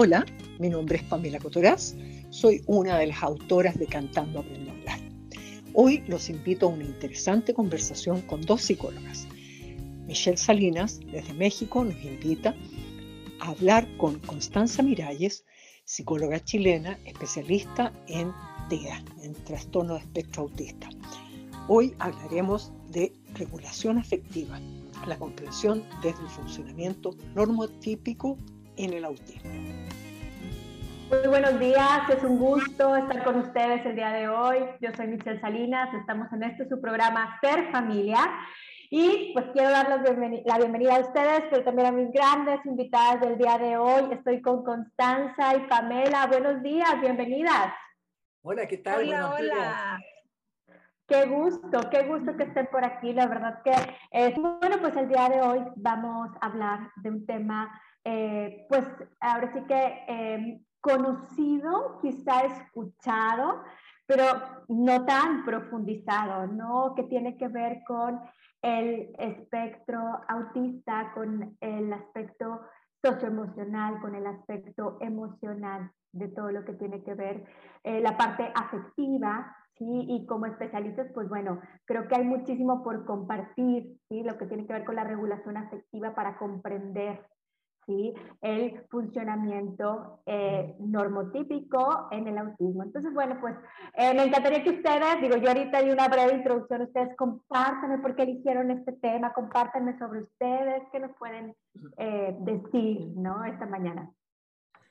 Hola, mi nombre es Pamela Cotoraz, soy una de las autoras de Cantando Aprendo a Hablar. Hoy los invito a una interesante conversación con dos psicólogas. Michelle Salinas, desde México, nos invita a hablar con Constanza Miralles, psicóloga chilena, especialista en TEA, en trastorno de espectro autista. Hoy hablaremos de regulación afectiva, la comprensión desde el funcionamiento normotípico en el autismo. Muy buenos días, es un gusto estar con ustedes el día de hoy. Yo soy Michelle Salinas, estamos en este su programa Ser Familia y pues quiero dar la, bienvenida a ustedes, pero también a mis grandes invitadas del día de hoy. Estoy con Constanza y Pamela. Buenos días, bienvenidas. Hola, ¿qué tal? Hola, hola. Qué gusto, qué gusto que estén por aquí. La verdad que, es bueno, pues el día de hoy vamos a hablar de un tema eh, pues ahora sí que em, conocido, quizá escuchado, pero no tan profundizado, ¿no? Que tiene que ver con el espectro autista, con el aspecto socioemocional, con el aspecto emocional de todo lo que tiene que ver eh, la parte afectiva, ¿sí? Y como especialistas, pues bueno, creo que hay muchísimo por compartir, ¿sí? Lo que tiene que ver con la regulación afectiva para comprender el funcionamiento eh, normotípico en el autismo. Entonces, bueno, pues eh, me encantaría que ustedes, digo, yo ahorita di una breve introducción, ustedes compártanme por qué eligieron este tema, compártanme sobre ustedes, qué nos pueden eh, decir, ¿no? Esta mañana.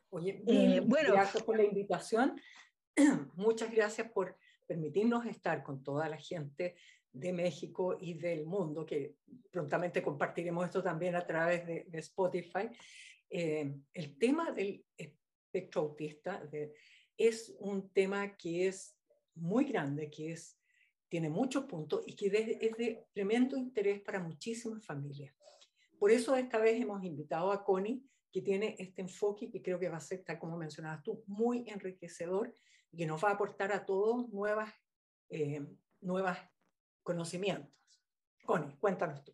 Oye, bueno, gracias por la invitación. Muchas gracias por permitirnos estar con toda la gente de México y del mundo, que prontamente compartiremos esto también a través de, Spotify. Eh, el tema del espectro autista es un tema que es muy grande, que es, tiene muchos puntos y que es de tremendo interés para muchísimas familias. Por eso esta vez hemos invitado a Connie, que tiene este enfoque que creo que va a ser, tal como mencionabas tú, muy enriquecedor y nos va a aportar a todos nuevas, eh, nuevas conocimientos. Connie, cuéntanos tú.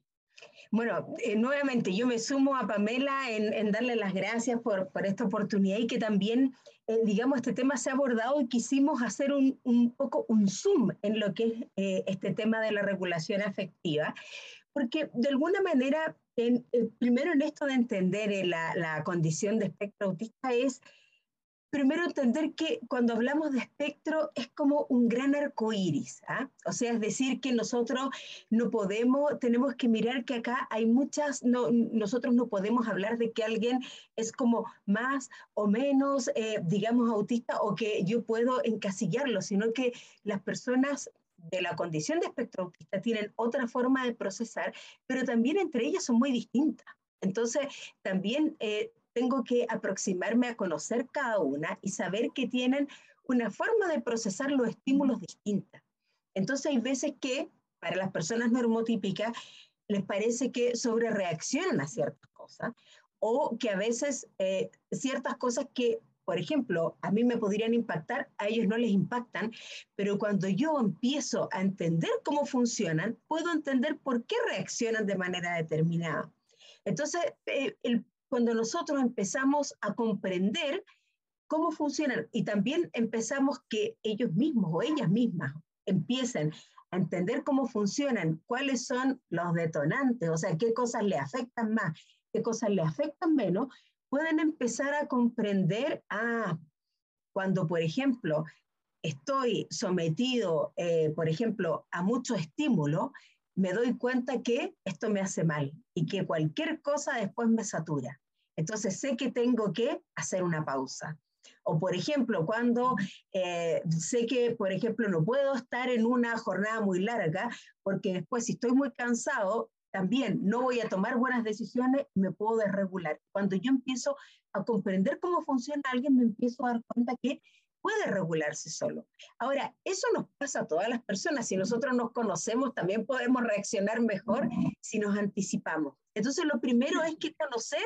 Bueno, eh, nuevamente yo me sumo a Pamela en, darle las gracias por, por, esta oportunidad y que también, eh, digamos, este tema se ha abordado y quisimos hacer un, un poco un zoom en lo que es eh, este tema de la regulación afectiva, porque de alguna manera, en, primero en esto de entender la, la condición de espectro autista es primero entender que cuando hablamos de espectro es como un gran arco iris, ¿ah? o sea, es decir, que nosotros no podemos, tenemos que mirar que acá hay muchas, no, nosotros no podemos hablar de que alguien es como más o menos, eh, digamos, autista o que yo puedo encasillarlo, sino que las personas de la condición de espectro autista tienen otra forma de procesar, pero también entre ellas son muy distintas. Entonces, también eh, tengo que aproximarme a conocer cada una y saber que tienen una forma de procesar los estímulos distinta. Entonces hay veces que para las personas normotípicas les parece que sobre reaccionan a ciertas cosas o que a veces eh, ciertas cosas que, por ejemplo, a mí me podrían impactar, a ellos no les impactan, pero cuando yo empiezo a entender cómo funcionan, puedo entender por qué reaccionan de manera determinada. Entonces, eh, el cuando nosotros empezamos a comprender cómo funcionan y también empezamos que ellos mismos o ellas mismas empiecen a entender cómo funcionan, cuáles son los detonantes, o sea, qué cosas le afectan más, qué cosas le afectan menos, pueden empezar a comprender, ah, cuando, por ejemplo, estoy sometido, eh, por ejemplo, a mucho estímulo, me doy cuenta que esto me hace mal y que cualquier cosa después me satura. Entonces sé que tengo que hacer una pausa. O por ejemplo, cuando eh, sé que, por ejemplo, no puedo estar en una jornada muy larga, porque después si estoy muy cansado, también no voy a tomar buenas decisiones, me puedo desregular. Cuando yo empiezo a comprender cómo funciona alguien, me empiezo a dar cuenta que puede regularse solo. Ahora, eso nos pasa a todas las personas. Si nosotros nos conocemos, también podemos reaccionar mejor si nos anticipamos. Entonces, lo primero es que conocer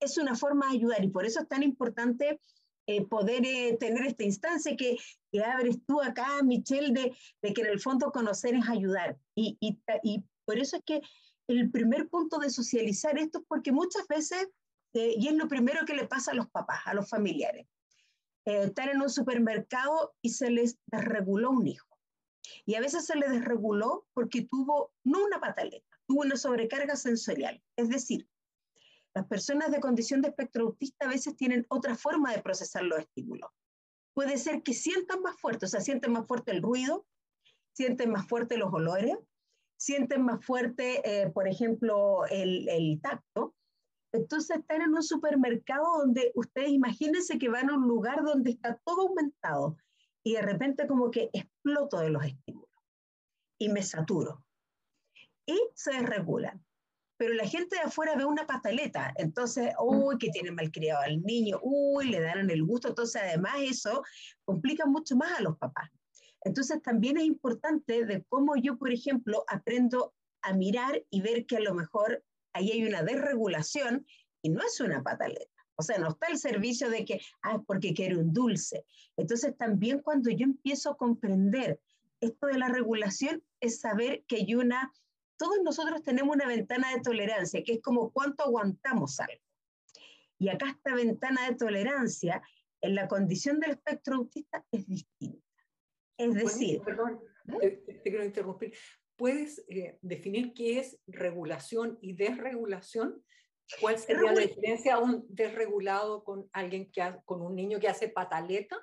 es una forma de ayudar y por eso es tan importante eh, poder eh, tener esta instancia que, abres tú acá, Michelle, de, que en el fondo conocer es ayudar. Y, por eso es que el primer punto de socializar esto es porque muchas veces eh, y es lo primero que le pasa a los papás, a los familiares. Están en un supermercado y se les desreguló un hijo. Y a veces se le desreguló porque tuvo no una pataleta, tuvo una sobrecarga sensorial. Es decir, las personas de condición de espectro autista a veces tienen otra forma de procesar los estímulos. Puede ser que sientan más fuerte, o sea, sienten más fuerte el ruido, sienten más fuerte los olores, sienten más fuerte, eh, por ejemplo, el, el, tacto. Entonces están en un supermercado donde ustedes imagínense que van a un lugar donde está todo aumentado y de repente como que exploto de los estímulos y me saturo y se desregulan. Pero la gente de afuera ve una pataleta, entonces, uy, que tiene malcriado al niño, uy, le dan el gusto, entonces además eso complica mucho más a los papás. Entonces también es importante de cómo yo, por ejemplo, aprendo a mirar y ver que a lo mejor ahí hay una desregulación y no es una pataleta. O sea, no está el servicio de que, ah, es porque quiere un dulce. Entonces también cuando yo empiezo a comprender esto de la regulación es saber que hay una, todos nosotros tenemos una ventana de tolerancia, que es como cuánto aguantamos algo. Y acá esta ventana de tolerancia en la condición del espectro autista es distinta. Es decir... perdón, ¿eh? te, quiero interrumpir. ¿Puedes eh, definir qué es regulación y desregulación? ¿Cuál sería la diferencia a un desregulado con alguien que con un niño que hace pataleta?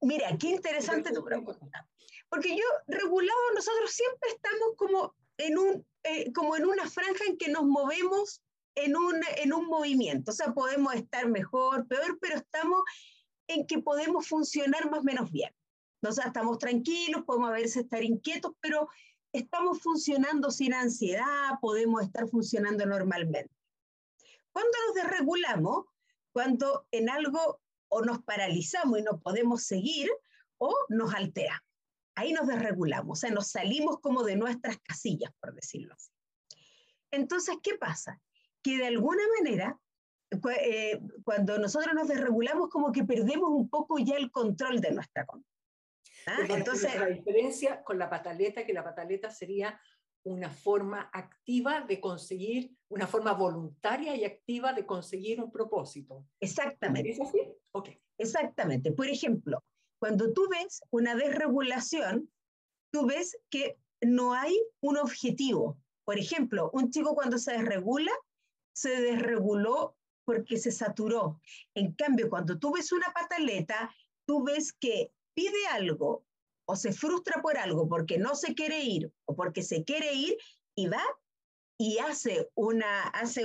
Mira, qué interesante tu pregunta. Porque yo, regulado, nosotros siempre estamos como en, un, eh, como en una franja en que nos movemos en un, en un movimiento. O sea, podemos estar mejor, peor, pero estamos en que podemos funcionar más o menos bien. O sea, estamos tranquilos, podemos a veces estar inquietos, pero estamos funcionando sin ansiedad, podemos estar funcionando normalmente. Cuando nos desregulamos, cuando en algo o nos paralizamos y no podemos seguir, o nos altera. Ahí nos desregulamos, o sea, nos salimos como de nuestras casillas, por decirlo así. Entonces, ¿qué pasa? Que de alguna manera, eh, cuando nosotros nos desregulamos, como que perdemos un poco ya el control de nuestra conducta. ¿Ah? Entonces, la diferencia con la pataleta, que la pataleta sería una forma activa de conseguir, una forma voluntaria y activa de conseguir un propósito. Exactamente. ¿Es así? Okay. Exactamente. Por ejemplo, cuando tú ves una desregulación, tú ves que no hay un objetivo. Por ejemplo, un chico cuando se desregula, se desreguló porque se saturó. En cambio, cuando tú ves una pataleta, tú ves que pide algo o se frustra por algo porque no se quiere ir o porque se quiere ir y va y hace una, hace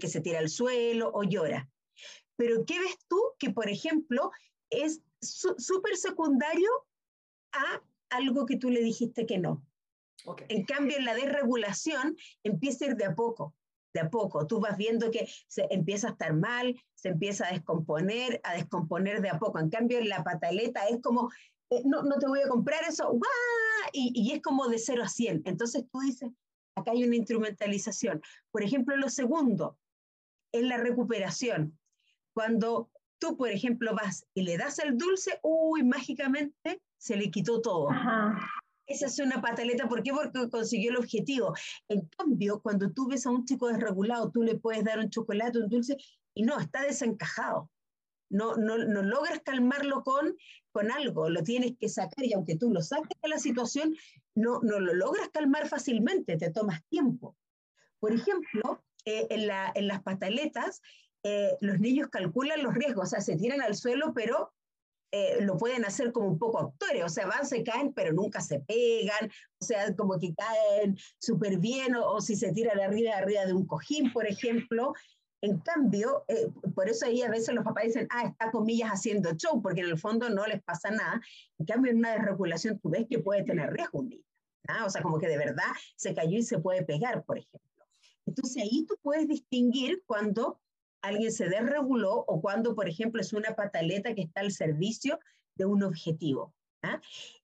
que se tira al suelo o llora. Pero ¿qué ves tú? Que, por ejemplo, es súper secundario a algo que tú le dijiste que no. En cambio, en la desregulación empieza a ir de a poco, de a poco. Tú vas viendo que se empieza a estar mal, se empieza a descomponer, a descomponer de a poco. En cambio, en la pataleta es como eh, no, no te voy a comprar eso, Y, y, es como de 0 a 100. Entonces tú dices, acá hay una instrumentalización. Por ejemplo, lo segundo es la recuperación. Cuando tú, por ejemplo, vas y le das el dulce, uy, mágicamente se le quitó todo. Esa es una pataleta, ¿por qué? Porque consiguió el objetivo. En cambio, cuando tú ves a un chico desregulado, tú le puedes dar un chocolate, un dulce, y no, está desencajado no, no, no logras calmarlo con, con algo, lo tienes que sacar y aunque tú lo saques de la situación, no, no lo logras calmar fácilmente, te tomas tiempo. Por ejemplo, eh, en, la, en, las pataletas, eh, los niños calculan los riesgos, o sea, se tiran al suelo, pero eh, lo pueden hacer como un poco actores, o sea, van, se caen, pero nunca se pegan, o sea, como que caen súper bien, o, o, si se tiran arriba, arriba de un cojín, por ejemplo, en cambio, eh, por eso ahí a veces los papás dicen, ah, está comillas haciendo show, porque en el fondo no les pasa nada. En cambio, en una desregulación tú ves que puede tener riesgo un niño. O sea, como que de verdad se cayó y se puede pegar, por ejemplo. Entonces ahí tú puedes distinguir cuando alguien se desreguló o cuando, por ejemplo, es una pataleta que está al servicio de un objetivo.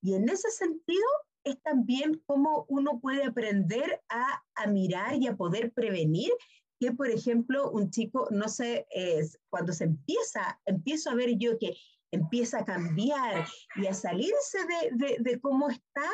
Y en ese sentido es también cómo uno puede aprender a, a mirar y a poder prevenir que, por ejemplo, un chico, no sé, es, cuando se empieza, empiezo a ver yo que empieza a cambiar y a salirse de, de, de cómo está,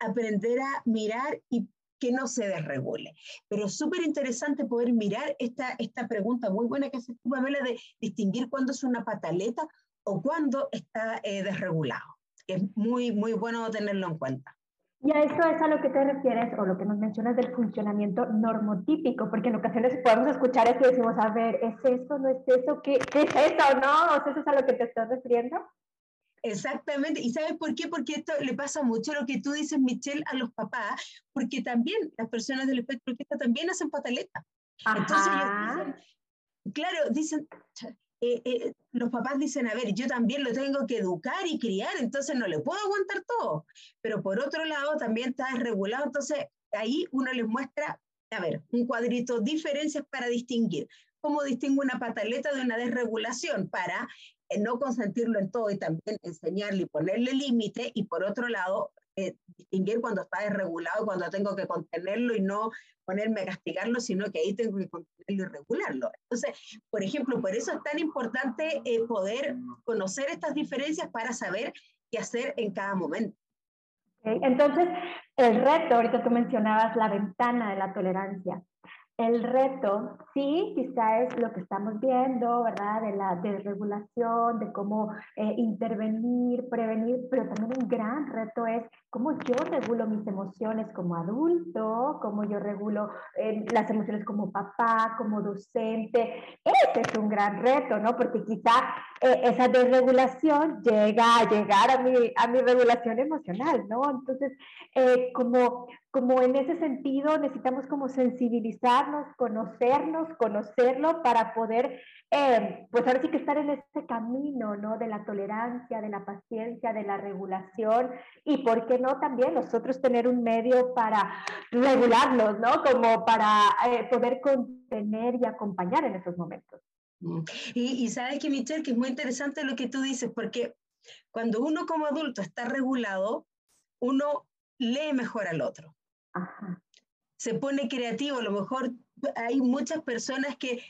aprender a mirar y que no se desregule. Pero es súper interesante poder mirar esta, esta pregunta muy buena que hace Pamela de distinguir cuándo es una pataleta o cuándo está eh, desregulado. Es muy, muy bueno tenerlo en cuenta. Y a eso es a lo que te refieres o lo que nos mencionas del funcionamiento normotípico, porque en ocasiones podemos escuchar esto y decimos, a ver, ¿es eso? ¿No es eso? ¿Qué, qué es eso? ¿No? ¿O ¿Eso es a lo que te estás refiriendo? Exactamente. ¿Y sabes por qué? Porque esto le pasa mucho lo que tú dices, Michelle, a los papás, porque también las personas del espectro autista también hacen pataleta. Entonces, claro, dicen, eh, eh, los papás dicen, a ver, yo también lo tengo que educar y criar, entonces no le puedo aguantar todo. Pero por otro lado, también está desregulado, entonces ahí uno les muestra, a ver, un cuadrito, diferencias para distinguir. ¿Cómo distingo una pataleta de una desregulación? Para no consentirlo en todo y también enseñarle y ponerle límite, y por otro lado, distinguir cuando está desregulado, cuando tengo que contenerlo y no ponerme a castigarlo, sino que ahí tengo que contenerlo y regularlo. Entonces, por ejemplo, por eso es tan importante eh, poder conocer estas diferencias para saber qué hacer en cada momento. Entonces, el reto, ahorita tú mencionabas la ventana de la tolerancia. El reto, sí, quizá es lo que estamos viendo, ¿verdad? De la desregulación, de cómo eh, intervenir, prevenir, pero también un gran reto es cómo yo regulo mis emociones como adulto, cómo yo regulo eh, las emociones como papá, como docente. Ese es un gran reto, ¿no? Porque quizá eh, esa desregulación llega a llegar a mi, a mi regulación emocional, ¿no? Entonces, como como en ese sentido necesitamos como sensibilizarnos, conocernos, conocerlo para poder, eh, pues ahora sí que estar en ese camino, ¿no? De la tolerancia, de la paciencia, de la regulación y, ¿por qué no? También nosotros tener un medio para regularnos, ¿no? Como para eh, poder contener y acompañar en esos momentos. Mm. Y, y que, Michelle, que es muy interesante lo que tú dices, porque cuando uno como adulto está regulado, uno lee mejor al otro. Se pone creativo, a lo mejor hay muchas personas que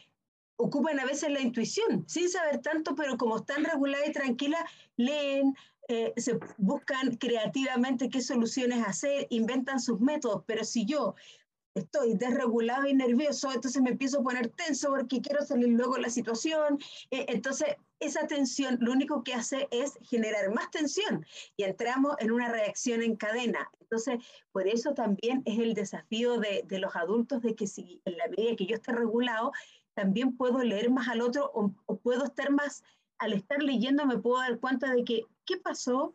ocupan a veces la intuición, sin saber tanto, pero como están reguladas y tranquilas, leen, eh, se buscan creativamente qué soluciones hacer, inventan sus métodos, pero si yo estoy desregulado y nervioso, entonces me empiezo a poner tenso porque quiero salir luego de la situación. Eh, entonces, esa tensión lo único que hace es generar más tensión y entramos en una reacción en cadena. Entonces, por eso también es el desafío de, de los adultos de que si en la medida que yo esté regulado, también puedo leer más al otro o, o puedo estar más, al estar leyendo me puedo dar cuenta de que, ¿qué pasó?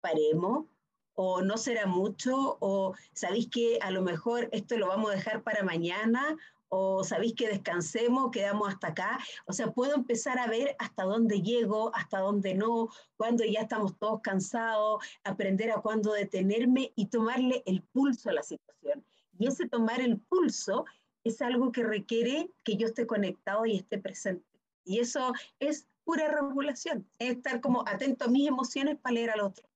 Paremos, o no será mucho, o sabéis que a lo mejor esto lo vamos a dejar para mañana, o sabéis que descansemos, quedamos hasta acá. O sea, puedo empezar a ver hasta dónde llego, hasta dónde no, cuando ya estamos todos cansados, aprender a cuándo detenerme y tomarle el pulso a la situación. Y ese tomar el pulso es algo que requiere que yo esté conectado y esté presente. Y eso es pura regulación, es estar como atento a mis emociones para leer al otro.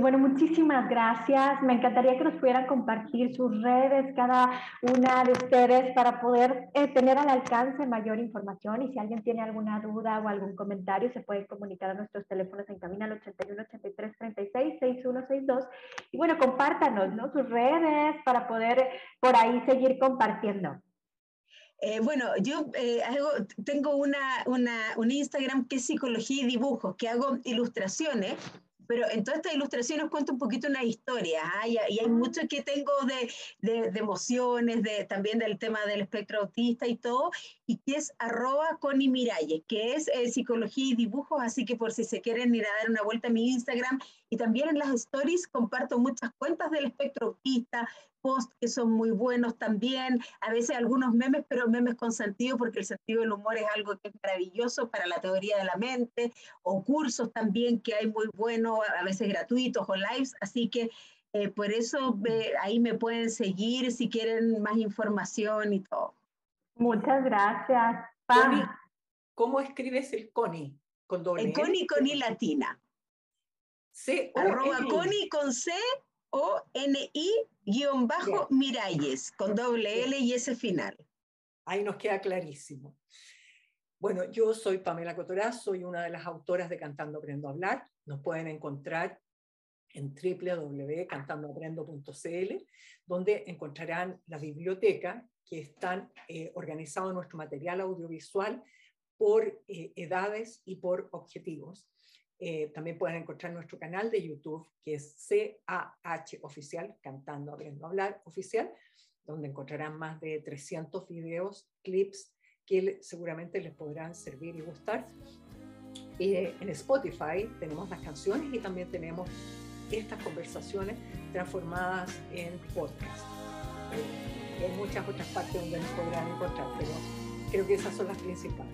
Bueno, muchísimas gracias. Me encantaría que nos pudieran compartir sus redes, cada una de ustedes, para poder eh, tener al alcance mayor información. Y si alguien tiene alguna duda o algún comentario, se puede comunicar a nuestros teléfonos en cabina al 81 83 36 6162. Y bueno, compártanos ¿no? sus redes para poder por ahí seguir compartiendo. Eh, bueno, yo eh, tengo una, una, un Instagram que es psicología y dibujos, que hago ilustraciones pero en todas estas ilustraciones cuento un poquito una historia, ¿ah? y, hay mucho que tengo de, de, emociones, de, también del tema del espectro autista y todo, y que es arroba Connie Miralles, que es eh, psicología y dibujos, así que por si se quieren ir a dar una vuelta a mi Instagram, y también en las stories comparto muchas cuentas del espectro autista, posts que son muy buenos también, a veces algunos memes, pero memes con sentido, porque el sentido del humor es algo que es maravilloso para la teoría de la mente, o cursos también que hay muy buenos, a veces gratuitos o lives, así que eh, por eso ahí me pueden seguir si quieren más información y todo. Muchas gracias. ¿Cómo escribes el CONI? Con doble el CONI con I latina. C arroba CONI con C o N I guion bajo Miralles, con doble L y S final. Ahí nos queda clarísimo. Bueno, yo soy Pamela Cotoraz, soy una de las autoras de Cantando Aprendo a Hablar. Nos pueden encontrar en www.cantandoaprendo.cl, donde encontrarán la biblioteca que están eh, organizado nuestro material audiovisual por eh, edades y por objetivos. Eh, también pueden encontrar nuestro canal de YouTube, que es CAH Oficial, Cantando, Abriendo Hablar Oficial, donde encontrarán más de 300 videos, clips que seguramente les podrán servir y gustar. Eh, en Spotify tenemos las canciones y también tenemos estas conversaciones transformadas en podcast. Hay muchas otras partes donde nos podrán encontrar, pero creo que esas son las principales.